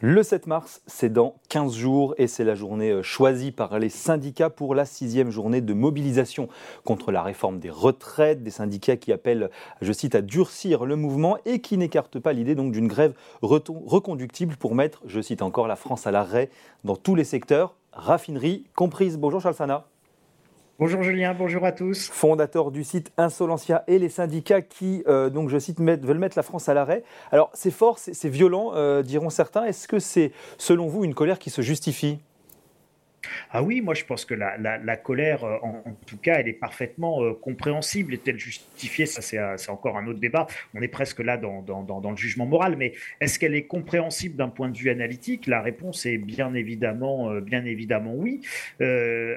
Le 7 mars, c'est dans 15 jours et c'est la journée euh, choisie par les syndicats pour la sixième journée de mobilisation contre la réforme des retraites. Des syndicats qui appellent, je cite, à durcir le mouvement et qui n'écartent pas l'idée d'une grève reconductible pour mettre, je cite encore, la France à l'arrêt dans tous les secteurs, raffinerie comprise. Bonjour Charles Sana. Bonjour Julien, bonjour à tous. Fondateur du site Insolentia et les syndicats qui, euh, donc je cite, veulent mettre la France à l'arrêt. Alors c'est fort, c'est violent, euh, diront certains. Est-ce que c'est, selon vous, une colère qui se justifie? Ah oui, moi je pense que la, colère, euh, en, tout cas, elle est parfaitement compréhensible. Est-elle justifiée? Ça, c'est encore un autre débat. On est presque là dans, dans le jugement moral. Mais est-ce qu'elle est compréhensible d'un point de vue analytique? La réponse est bien évidemment, bien évidemment oui.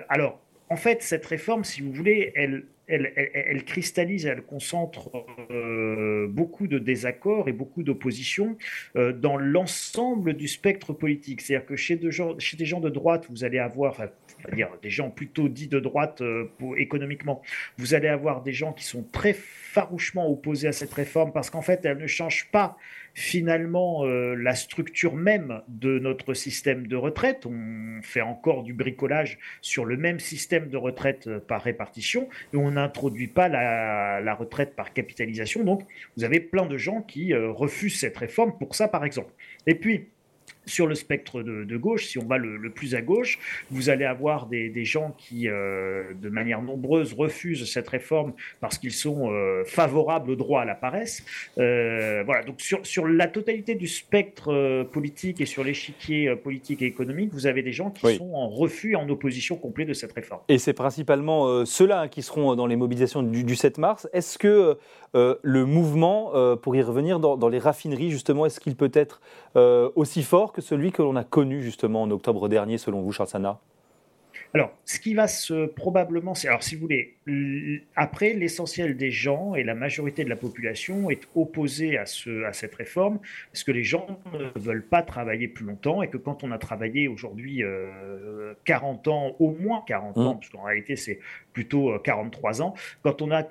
alors, en fait, cette réforme, si vous voulez, elle, elle, cristallise, elle concentre euh, beaucoup de désaccords et beaucoup d'oppositions euh, dans l'ensemble du spectre politique. C'est-à-dire que chez, des gens de droite, vous allez avoir, enfin, dire des gens plutôt dits de droite euh, économiquement, vous allez avoir des gens qui sont très farouchement opposés à cette réforme parce qu'en fait, elle ne change pas finalement euh, la structure même de notre système de retraite. On fait encore du bricolage sur le même système de retraite euh, par répartition et on n'introduit pas la, retraite par capitalisation. Donc, vous avez plein de gens qui euh, refusent cette réforme pour ça, par exemple. Et puis, sur le spectre de, gauche, si on va le, plus à gauche, vous allez avoir des, gens qui, euh, de manière nombreuse, refusent cette réforme parce qu'ils sont euh, favorables au droit à la paresse. Euh, voilà, donc sur, sur la totalité du spectre politique et sur l'échiquier politique et économique, vous avez des gens qui sont en refus et en opposition complet de cette réforme. Et c'est principalement ceux-là qui seront dans les mobilisations du, 7 mars. Est-ce que le mouvement, pour y revenir, dans, dans les raffineries, justement, est-ce qu'il peut être aussi fort que celui que l'on a connu justement en octobre dernier, selon vous, Charles Sana alors, ce qui va se probablement, c'est alors si vous voulez, après l'essentiel des gens et la majorité de la population est opposée à ce à cette réforme parce que les gens ne veulent pas travailler plus longtemps et que quand on a travaillé aujourd'hui 40 euh, ans, au moins 40 ans, mmh. parce qu'en réalité c'est plutôt 43 euh, ans, quand on a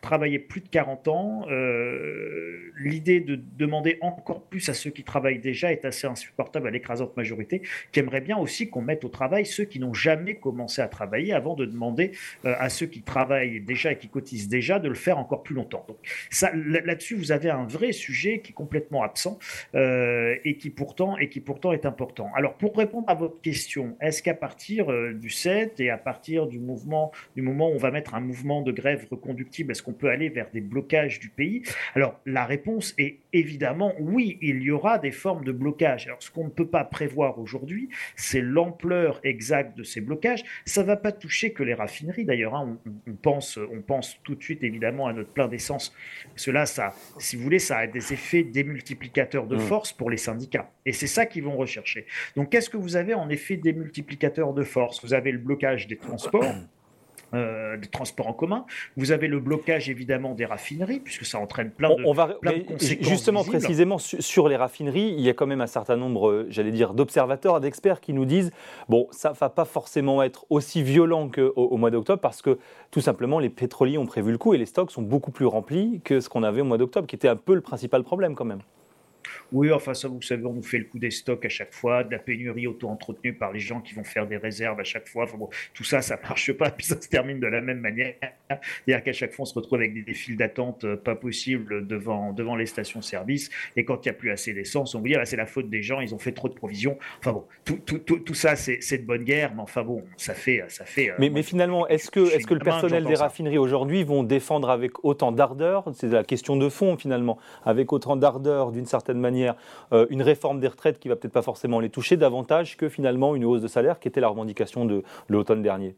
travailler plus de 40 ans, euh, l'idée de demander encore plus à ceux qui travaillent déjà est assez insupportable à l'écrasante majorité, qui aimerait bien aussi qu'on mette au travail ceux qui n'ont jamais commencé à travailler avant de demander euh, à ceux qui travaillent déjà et qui cotisent déjà de le faire encore plus longtemps. Donc là-dessus, vous avez un vrai sujet qui est complètement absent euh, et qui pourtant est important. Alors pour répondre à votre question, est-ce qu'à partir du 7 et à partir du moment où on va mettre un mouvement de grève reconductible est-ce qu'on peut aller vers des blocages du pays? Alors la réponse est évidemment oui, il y aura des formes de blocage. Alors ce qu'on ne peut pas prévoir aujourd'hui, c'est l'ampleur exacte de ces blocages. Ça ne va pas toucher que les raffineries d'ailleurs. Hein. On, pense, on pense tout de suite évidemment à notre plein d'essence. Cela, ça, si vous voulez, ça a des effets démultiplicateurs de mmh. force pour les syndicats. Et c'est ça qu'ils vont rechercher. Donc qu'est-ce que vous avez en effet démultiplicateur de force? Vous avez le blocage des transports. Euh, des transports en commun. Vous avez le blocage évidemment des raffineries, puisque ça entraîne plein de, on, va, conséquences. Justement, précisément sur les raffineries, il y a quand même un certain nombre, j'allais dire, d'observateurs, d'experts qui nous disent bon, ça ne va pas forcément être aussi violent qu'au au mois d'octobre, parce que tout simplement, les pétroliers ont prévu le coup et les stocks sont beaucoup plus remplis que ce qu'on avait au mois d'octobre, qui était un peu le principal problème quand même. Oui, enfin ça, vous savez, on nous fait le coup des stocks à chaque fois, de la pénurie auto-entretenue par les gens qui vont faire des réserves à chaque fois. Enfin bon, tout ça, ça marche pas, puis ça se termine de la même manière. C'est-à-dire qu'à chaque fois, on se retrouve avec des, files d'attente euh, pas possibles devant, devant les stations-service. Et quand il n'y a plus assez d'essence, on vous dit, ah, c'est la faute des gens, ils ont fait trop de provisions. Enfin bon, tout, tout, tout, tout ça, c'est de bonne guerre, mais enfin bon, ça fait. Ça fait euh, mais, mais finalement, est-ce que, est -ce que le personnel des raffineries aujourd'hui vont défendre avec autant d'ardeur? C'est la question de fond finalement, avec autant d'ardeur d'une certaine manière euh, une réforme des retraites qui va peut-être pas forcément les toucher davantage que finalement une hausse de salaire qui était la revendication de l'automne dernier.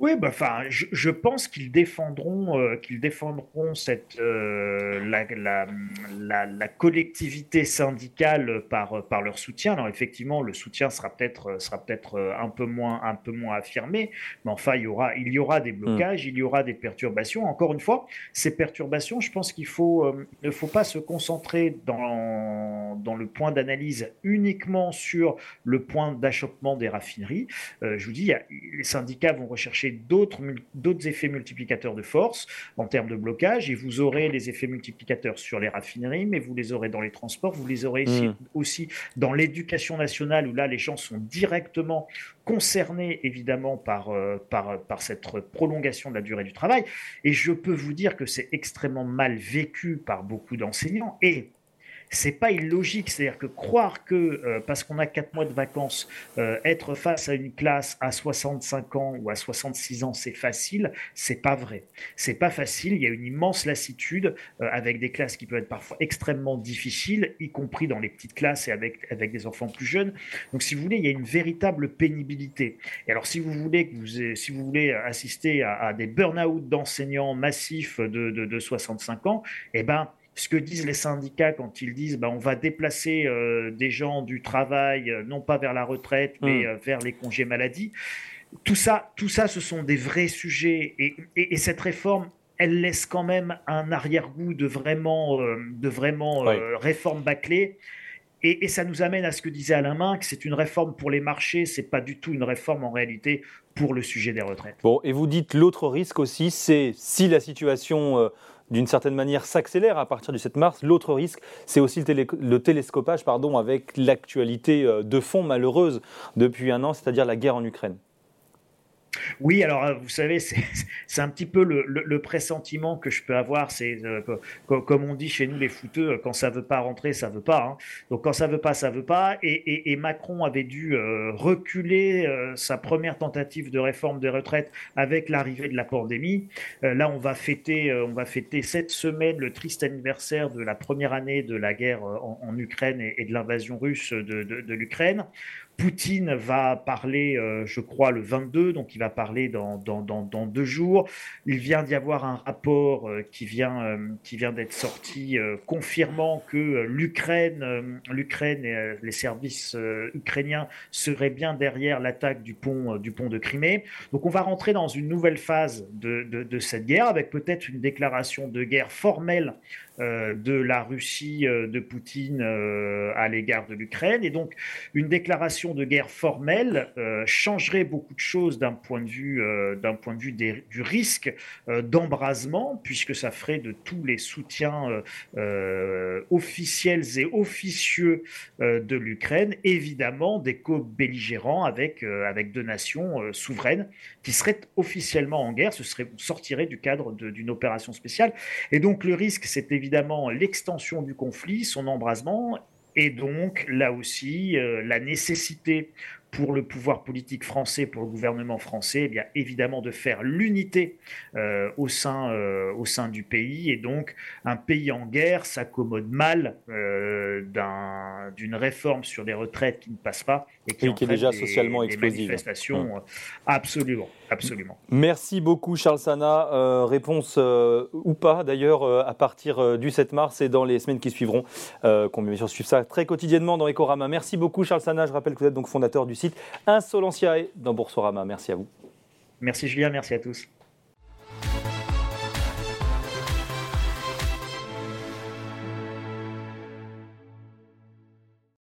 Oui, bah, enfin, je, pense qu'ils défendront, euh, qu'ils défendront cette euh, la, collectivité syndicale par par leur soutien. Alors effectivement, le soutien sera peut-être sera peut-être un peu moins un peu moins affirmé, mais enfin il y aura il y aura des blocages, il y aura des perturbations. Encore une fois, ces perturbations, je pense qu'il faut ne faut pas se concentrer dans dans, le point d'analyse uniquement sur le point d'achoppement des raffineries. Euh, je vous dis, les syndicats vont rechercher d'autres effets multiplicateurs de force en termes de blocage et vous aurez les effets multiplicateurs sur les raffineries, mais vous les aurez dans les transports, vous les aurez hmm. aussi dans l'éducation nationale où là les gens sont directement concernés évidemment par, euh, par, par cette prolongation de la durée du travail. Et je peux vous dire que c'est extrêmement mal vécu par beaucoup d'enseignants et c'est pas illogique. C'est-à-dire que croire que euh, parce qu'on a quatre mois de vacances, euh, être face à une classe à 65 ans ou à 66 ans, c'est facile, c'est pas vrai. C'est pas facile. Il y a une immense lassitude euh, avec des classes qui peuvent être parfois extrêmement difficiles, y compris dans les petites classes et avec avec des enfants plus jeunes. Donc, si vous voulez, il y a une véritable pénibilité. Et alors, si vous voulez que vous, si vous voulez assister à, des burn-out d'enseignants massifs de, de, de 65 ans, eh ben ce que disent les syndicats quand ils disent bah, on va déplacer euh, des gens du travail, euh, non pas vers la retraite, mais hmm. euh, vers les congés maladie. Tout ça, tout ça, ce sont des vrais sujets. Et, cette réforme, elle laisse quand même un arrière-goût de vraiment, de vraiment réforme bâclée. Et, ça nous amène à ce que disait Alain que c'est une réforme pour les marchés, c'est pas du tout une réforme en réalité pour le sujet des retraites. Bon, et vous dites l'autre risque aussi, c'est si la situation d'une certaine manière s'accélère à partir du 7 mars. L'autre risque, c'est aussi le, télescopage pardon, avec l'actualité euh, de fond malheureuse depuis un an, c'est-à-dire la guerre en Ukraine. Oui, alors euh, vous savez, c'est un petit peu le, pressentiment que je peux avoir. C'est euh, comme on dit chez nous les footeux, quand ça veut pas rentrer, ça veut pas. Hein. Donc quand ça veut pas, ça veut pas. Et, Macron avait dû euh, reculer sa première tentative de réforme des retraites avec l'arrivée de la pandémie. là, on va fêter, on va fêter cette semaine le triste anniversaire de la première année de la guerre en, Ukraine et, de l'invasion russe de l'Ukraine. Poutine va parler, euh, je crois, le 22, donc il va parler dans, dans, dans, deux jours. Il vient d'y avoir un rapport euh, qui vient, euh, qui vient d'être sorti confirmant que l'Ukraine, et les services ukrainiens seraient bien derrière l'attaque du pont, de Crimée. Donc on va rentrer dans une nouvelle phase de, de, cette guerre avec peut-être une déclaration de guerre formelle de la Russie euh, de Poutine euh, à l'égard de l'Ukraine. Et donc, une déclaration de guerre formelle changerait beaucoup de choses d'un point de vue, d'un point de vue du risque d'embrasement, puisque ça ferait de tous les soutiens officiels et officieux de l'Ukraine, évidemment, des co-belligérants avec, avec deux nations souveraines qui seraient officiellement en guerre. Ce serait, sortirait du cadre d'une opération spéciale. Et donc, le risque, c'est évidemment l'extension du conflit, son embrasement, et donc là aussi euh, la nécessité pour le pouvoir politique français, pour le gouvernement français, eh bien évidemment de faire l'unité euh, au, sein, euh, au sein du pays. Et donc, un pays en guerre s'accommode mal euh, d'une réforme sur des retraites qui ne passe pas et qui, est déjà socialement explosive. manifestations, absolument, absolument. Merci beaucoup, Charles Sana. réponse ou pas, d'ailleurs, à partir du 7 mars et dans les semaines qui suivront. qu'on bien sûr suivre ça très quotidiennement dans Ecorama. Merci beaucoup, Charles Sana. Je rappelle que vous êtes donc fondateur du site Insolentiae dans Boursorama. Merci à vous. Merci Julien, merci à tous.